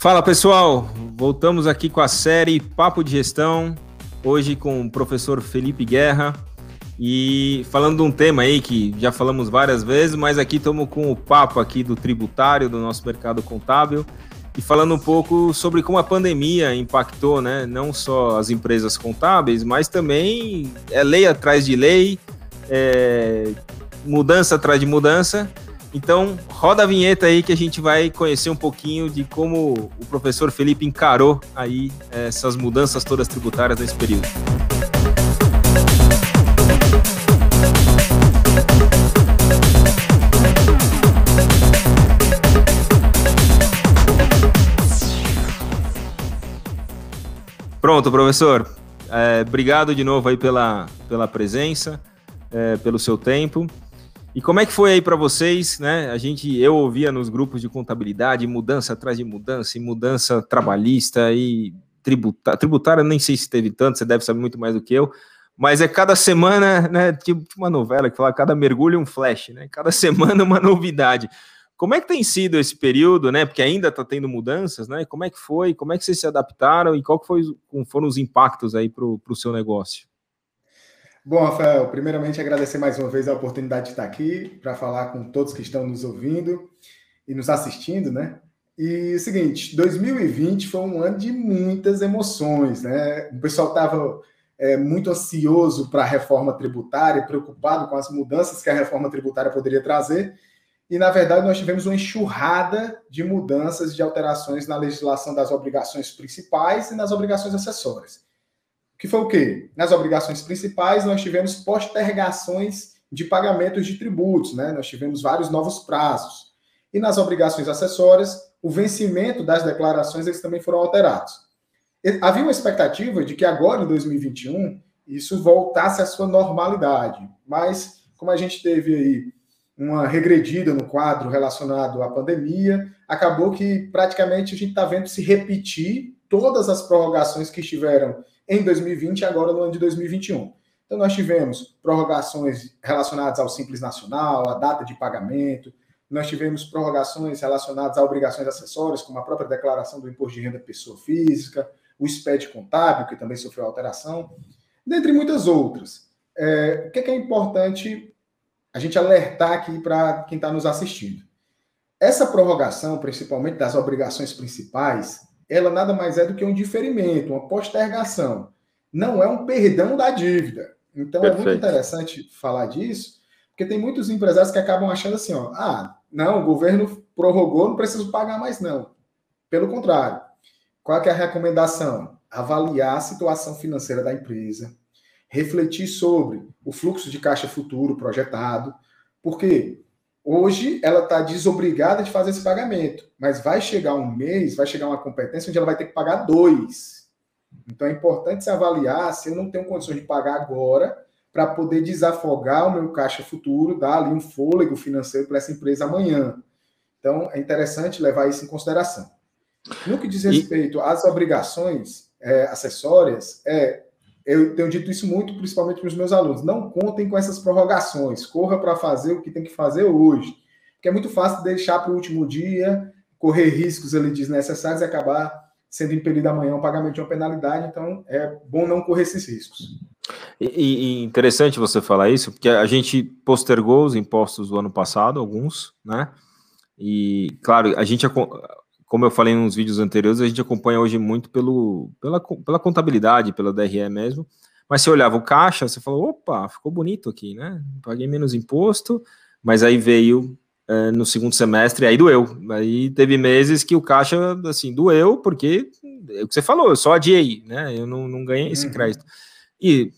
Fala pessoal, voltamos aqui com a série Papo de Gestão, hoje com o professor Felipe Guerra. E falando de um tema aí que já falamos várias vezes, mas aqui estamos com o papo aqui do tributário, do nosso mercado contábil e falando um pouco sobre como a pandemia impactou, né, não só as empresas contábeis, mas também é lei atrás de lei, é, mudança atrás de mudança então, roda a vinheta aí que a gente vai conhecer um pouquinho de como o professor Felipe encarou aí eh, essas mudanças todas tributárias nesse período. Pronto, professor. É, obrigado de novo aí pela, pela presença, é, pelo seu tempo. E como é que foi aí para vocês, né? A gente, eu ouvia nos grupos de contabilidade, mudança atrás de mudança, e mudança trabalhista e tributária. Tributária nem sei se teve tanto, você deve saber muito mais do que eu. Mas é cada semana, né? Tipo uma novela que fala cada mergulho um flash, né? Cada semana uma novidade. Como é que tem sido esse período, né? Porque ainda está tendo mudanças, né? Como é que foi? Como é que vocês se adaptaram e qual foi, foram os impactos aí para o seu negócio? Bom, Rafael, primeiramente agradecer mais uma vez a oportunidade de estar aqui para falar com todos que estão nos ouvindo e nos assistindo, né? E seguinte, 2020 foi um ano de muitas emoções, né? O pessoal estava é, muito ansioso para a reforma tributária, preocupado com as mudanças que a reforma tributária poderia trazer. E, na verdade, nós tivemos uma enxurrada de mudanças, de alterações na legislação das obrigações principais e nas obrigações acessórias que foi o quê? Nas obrigações principais, nós tivemos postergações de pagamentos de tributos, né? Nós tivemos vários novos prazos. E nas obrigações acessórias, o vencimento das declarações eles também foram alterados. Havia uma expectativa de que agora, em 2021, isso voltasse à sua normalidade. Mas, como a gente teve aí uma regredida no quadro relacionado à pandemia, acabou que praticamente a gente está vendo se repetir todas as prorrogações que estiveram em 2020 e agora no ano de 2021. Então, nós tivemos prorrogações relacionadas ao Simples Nacional, a data de pagamento, nós tivemos prorrogações relacionadas a obrigações acessórias, como a própria declaração do imposto de renda pessoa física, o SPED contábil, que também sofreu alteração, dentre muitas outras. É, o que é, que é importante a gente alertar aqui para quem está nos assistindo? Essa prorrogação, principalmente das obrigações principais, ela nada mais é do que um diferimento, uma postergação. Não é um perdão da dívida. Então Perfeito. é muito interessante falar disso, porque tem muitos empresários que acabam achando assim, ó, ah, não, o governo prorrogou, não preciso pagar mais não. Pelo contrário, qual é a recomendação? Avaliar a situação financeira da empresa, refletir sobre o fluxo de caixa futuro projetado, porque Hoje ela está desobrigada de fazer esse pagamento, mas vai chegar um mês, vai chegar uma competência onde ela vai ter que pagar dois. Então é importante se avaliar se eu não tenho condições de pagar agora para poder desafogar o meu caixa futuro, dar ali um fôlego financeiro para essa empresa amanhã. Então é interessante levar isso em consideração. No que diz respeito às obrigações é, acessórias, é eu tenho dito isso muito, principalmente para os meus alunos. Não contem com essas prorrogações. Corra para fazer o que tem que fazer hoje. Porque é muito fácil deixar para o último dia, correr riscos ali desnecessários e acabar sendo impelido amanhã o pagamento de uma penalidade. Então, é bom não correr esses riscos. E, e, interessante você falar isso, porque a gente postergou os impostos do ano passado, alguns, né? E, claro, a gente como eu falei nos vídeos anteriores, a gente acompanha hoje muito pelo, pela, pela contabilidade, pela DRE mesmo. Mas você olhava o caixa, você falou, opa, ficou bonito aqui, né? Paguei menos imposto, mas aí veio é, no segundo semestre, aí doeu. Aí teve meses que o caixa, assim, doeu, porque é o que você falou, eu só adiei, né? Eu não, não ganhei esse uhum. crédito. E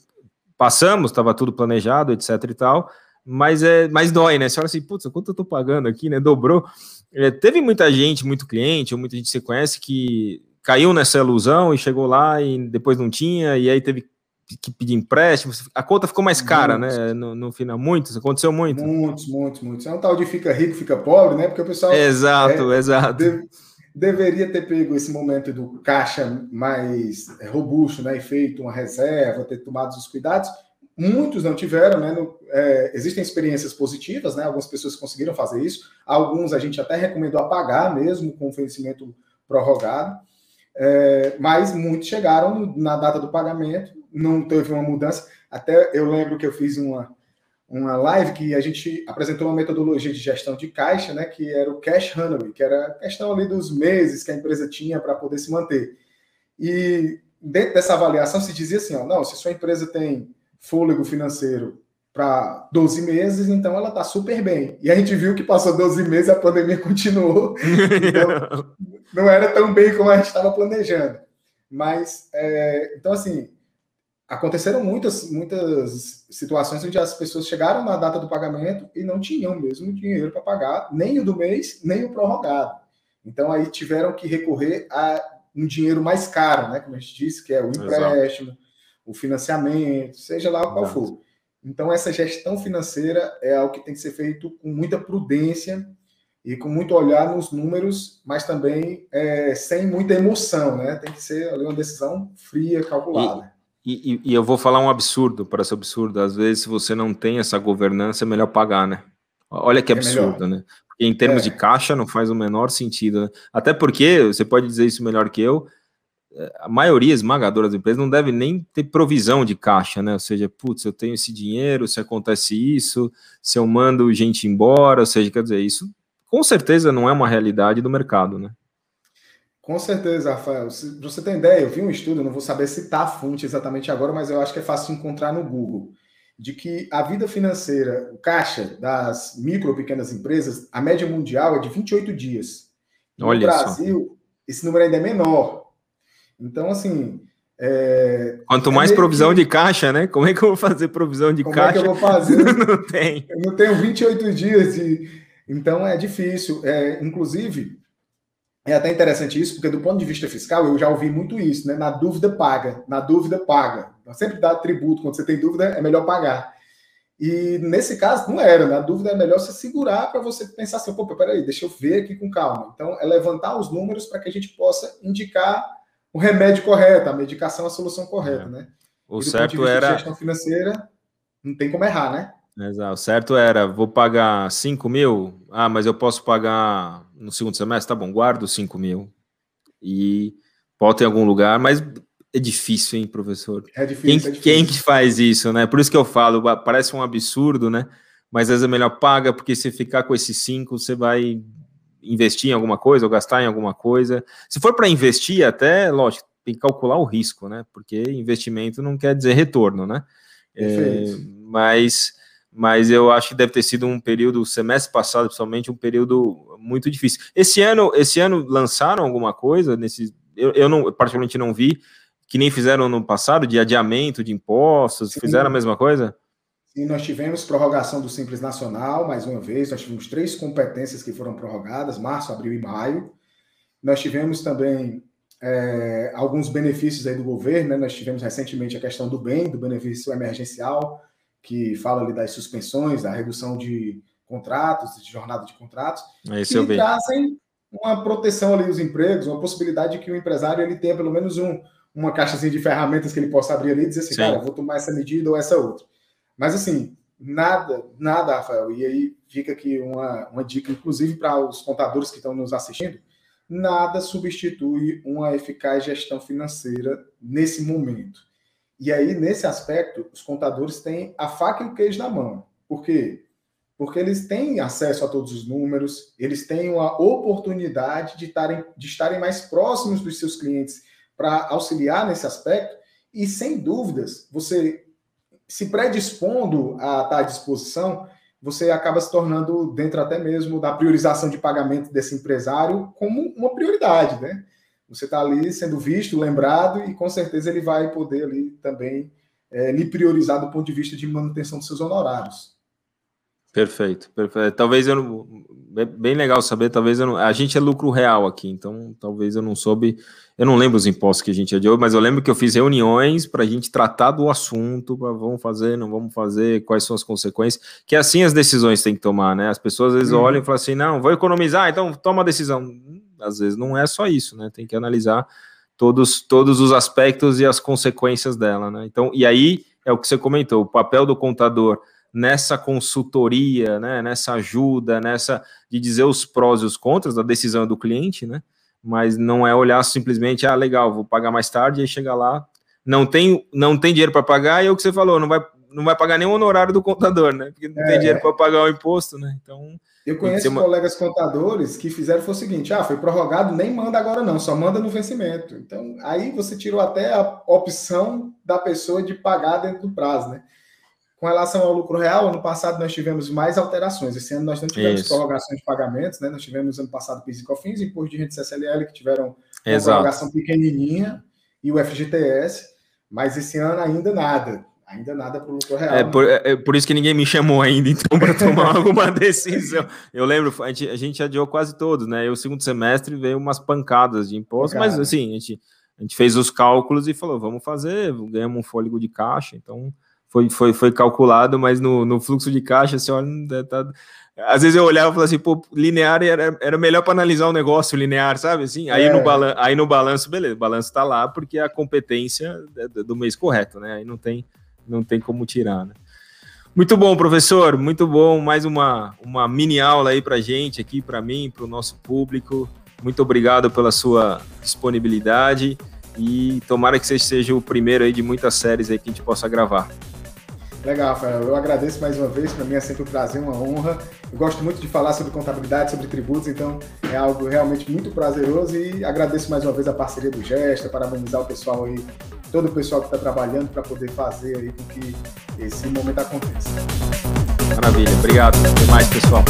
passamos, estava tudo planejado, etc e tal, mas é mais dói, né? Você olha assim, putz, quanto eu tô pagando aqui, né? Dobrou. É, teve muita gente, muito cliente, ou muita gente que você conhece que caiu nessa ilusão e chegou lá e depois não tinha, e aí teve que pedir empréstimo. A conta ficou mais cara, muitos. né? No, no, final, muitos, aconteceu muito. Muitos, muitos, muitos. É um tal de fica rico, fica pobre, né? Porque o pessoal. Exato, é, exato. Deve, deveria ter pego esse momento do caixa mais é, robusto, né? E feito uma reserva, ter tomado os cuidados Muitos não tiveram, né? No, é, existem experiências positivas, né? Algumas pessoas conseguiram fazer isso. Alguns a gente até recomendou apagar mesmo com o vencimento prorrogado. É, mas muitos chegaram na data do pagamento, não teve uma mudança. Até eu lembro que eu fiz uma, uma live que a gente apresentou uma metodologia de gestão de caixa, né, que era o cash runway, que era a questão ali dos meses que a empresa tinha para poder se manter. E dentro dessa avaliação se dizia assim, ó, não, se sua empresa tem fôlego financeiro para 12 meses, então ela está super bem. E a gente viu que passou 12 meses, a pandemia continuou. Então, não era tão bem como a gente estava planejando. Mas, é, então, assim, aconteceram muitas, muitas situações onde as pessoas chegaram na data do pagamento e não tinham mesmo dinheiro para pagar, nem o do mês, nem o prorrogado. Então, aí tiveram que recorrer a um dinheiro mais caro, né? Como a gente disse, que é o empréstimo, Exato. O financiamento, seja lá qual for. Então, essa gestão financeira é algo que tem que ser feito com muita prudência e com muito olhar nos números, mas também é, sem muita emoção, né? Tem que ser ali, uma decisão fria, calculada. E, e, e, eu vou falar um absurdo, parece absurdo. Às vezes, se você não tem essa governança, é melhor pagar, né? Olha que é absurdo, né? Porque em termos é. de caixa não faz o menor sentido. Né? Até porque, você pode dizer isso melhor que eu, a maioria esmagadora das empresas não deve nem ter provisão de caixa, né? Ou seja, putz, eu tenho esse dinheiro, se acontece isso, se eu mando gente embora, ou seja, quer dizer, isso com certeza não é uma realidade do mercado, né? Com certeza, Rafael. Se você tem ideia, eu vi um estudo, não vou saber citar a fonte exatamente agora, mas eu acho que é fácil encontrar no Google, de que a vida financeira, o caixa das micro ou pequenas empresas, a média mundial é de 28 dias. No Olha Brasil, só. esse número ainda é menor. Então, assim. É, Quanto é mais provisão que... de caixa, né? Como é que eu vou fazer provisão de Como caixa? Como é que eu vou fazer? não tem. Eu não tenho 28 dias de. Então é difícil. É, inclusive, é até interessante isso, porque do ponto de vista fiscal, eu já ouvi muito isso, né? Na dúvida, paga. Na dúvida, paga. Sempre dá tributo. Quando você tem dúvida, é melhor pagar. E nesse caso, não era. Na dúvida, é melhor se segurar para você pensar assim: pô, peraí, deixa eu ver aqui com calma. Então, é levantar os números para que a gente possa indicar o remédio correto, a medicação, a solução correta, é. né? O e certo era. gestão financeira, não tem como errar, né? Exato. O certo era, vou pagar 5 mil, ah, mas eu posso pagar no segundo semestre, tá bom, guardo 5 mil e bota em algum lugar, mas é difícil, hein, professor? É difícil, quem, é difícil. Quem que faz isso, né? Por isso que eu falo, parece um absurdo, né? Mas às vezes é melhor paga, porque se ficar com esses 5, você vai investir em alguma coisa ou gastar em alguma coisa. Se for para investir, até, lógico, tem que calcular o risco, né? Porque investimento não quer dizer retorno, né? É, mas, mas eu acho que deve ter sido um período, semestre passado, principalmente, um período muito difícil. Esse ano, esse ano lançaram alguma coisa nesse. Eu, eu não, particularmente não vi, que nem fizeram no passado, de adiamento de impostos, Sim. fizeram a mesma coisa? E nós tivemos prorrogação do Simples Nacional, mais uma vez, nós tivemos três competências que foram prorrogadas, março, abril e maio. Nós tivemos também é, alguns benefícios aí do governo, né? nós tivemos recentemente a questão do bem, do benefício emergencial, que fala ali das suspensões, da redução de contratos, de jornada de contratos, é que trazem uma proteção ali dos empregos, uma possibilidade de que o empresário ele tenha pelo menos um, uma caixazinha de ferramentas que ele possa abrir ali e dizer assim, Sim. cara, vou tomar essa medida ou essa outra. Mas assim, nada, nada, Rafael, e aí fica aqui uma, uma dica, inclusive para os contadores que estão nos assistindo, nada substitui uma eficaz gestão financeira nesse momento. E aí, nesse aspecto, os contadores têm a faca e o queijo na mão. Por quê? Porque eles têm acesso a todos os números, eles têm a oportunidade de, tarem, de estarem mais próximos dos seus clientes para auxiliar nesse aspecto, e sem dúvidas, você se predispondo a estar à disposição, você acaba se tornando, dentro até mesmo da priorização de pagamento desse empresário, como uma prioridade, né? Você está ali sendo visto, lembrado, e com certeza ele vai poder ali também é, lhe priorizar do ponto de vista de manutenção dos seus honorários. Perfeito, perfeito. Talvez eu não. Bem legal saber, talvez eu não. A gente é lucro real aqui, então talvez eu não soube. Eu não lembro os impostos que a gente adiou, mas eu lembro que eu fiz reuniões para a gente tratar do assunto, vamos fazer, não vamos fazer, quais são as consequências, que assim as decisões têm que tomar, né? As pessoas às vezes uhum. olham e falam assim, não, vou economizar, então toma a decisão. Às vezes não é só isso, né? Tem que analisar todos, todos os aspectos e as consequências dela, né? Então, e aí é o que você comentou, o papel do contador nessa consultoria, né, nessa ajuda, nessa de dizer os prós e os contras da decisão do cliente, né? mas não é olhar simplesmente, ah, legal, vou pagar mais tarde, e aí chega lá, não tem, não tem dinheiro para pagar, e é o que você falou, não vai, não vai pagar nem o honorário do contador, né? Porque não é, tem dinheiro para pagar o imposto, né? Então. Eu conheço uma... colegas contadores que fizeram foi o seguinte: ah, foi prorrogado, nem manda agora, não, só manda no vencimento. Então, aí você tirou até a opção da pessoa de pagar dentro do prazo, né? Com relação ao lucro real, ano passado nós tivemos mais alterações. Esse ano nós não tivemos Isso. prorrogações de pagamentos, né? Nós tivemos ano passado PIS e COFINS, imposto de renda CSLL, que tiveram uma Exato. prorrogação pequenininha, e o FGTS, mas esse ano ainda nada. Ainda nada para o lucro real. É por, é, é por, isso que ninguém me chamou ainda, então, para tomar alguma decisão. Eu lembro, a gente, a gente adiou quase todos, né? E o segundo semestre veio umas pancadas de imposto, mas assim, a gente, a gente fez os cálculos e falou: vamos fazer, ganhamos um fôlego de caixa, então foi, foi, foi calculado, mas no, no fluxo de caixa, assim, olha, tá, às vezes eu olhava e falava assim, pô, linear era, era melhor para analisar o negócio linear, sabe? Assim, aí, é. no balan aí no balanço, beleza, o balanço está lá porque é a competência do mês correto, né? Aí não tem, não tem como tirar, né? Muito bom, professor, muito bom. Mais uma, uma mini aula aí para gente, aqui para mim, para o nosso público. Muito obrigado pela sua disponibilidade e tomara que você seja o primeiro aí de muitas séries aí que a gente possa gravar. Legal, Rafael. Eu agradeço mais uma vez. Para mim é sempre um prazer, uma honra. Eu gosto muito de falar sobre contabilidade, sobre tributos, então é algo realmente muito prazeroso e agradeço mais uma vez a parceria do Gesta, parabenizar o pessoal aí, todo o pessoal que está trabalhando para poder fazer aí com que esse momento aconteça. Maravilha. Obrigado. Até mais, pessoal.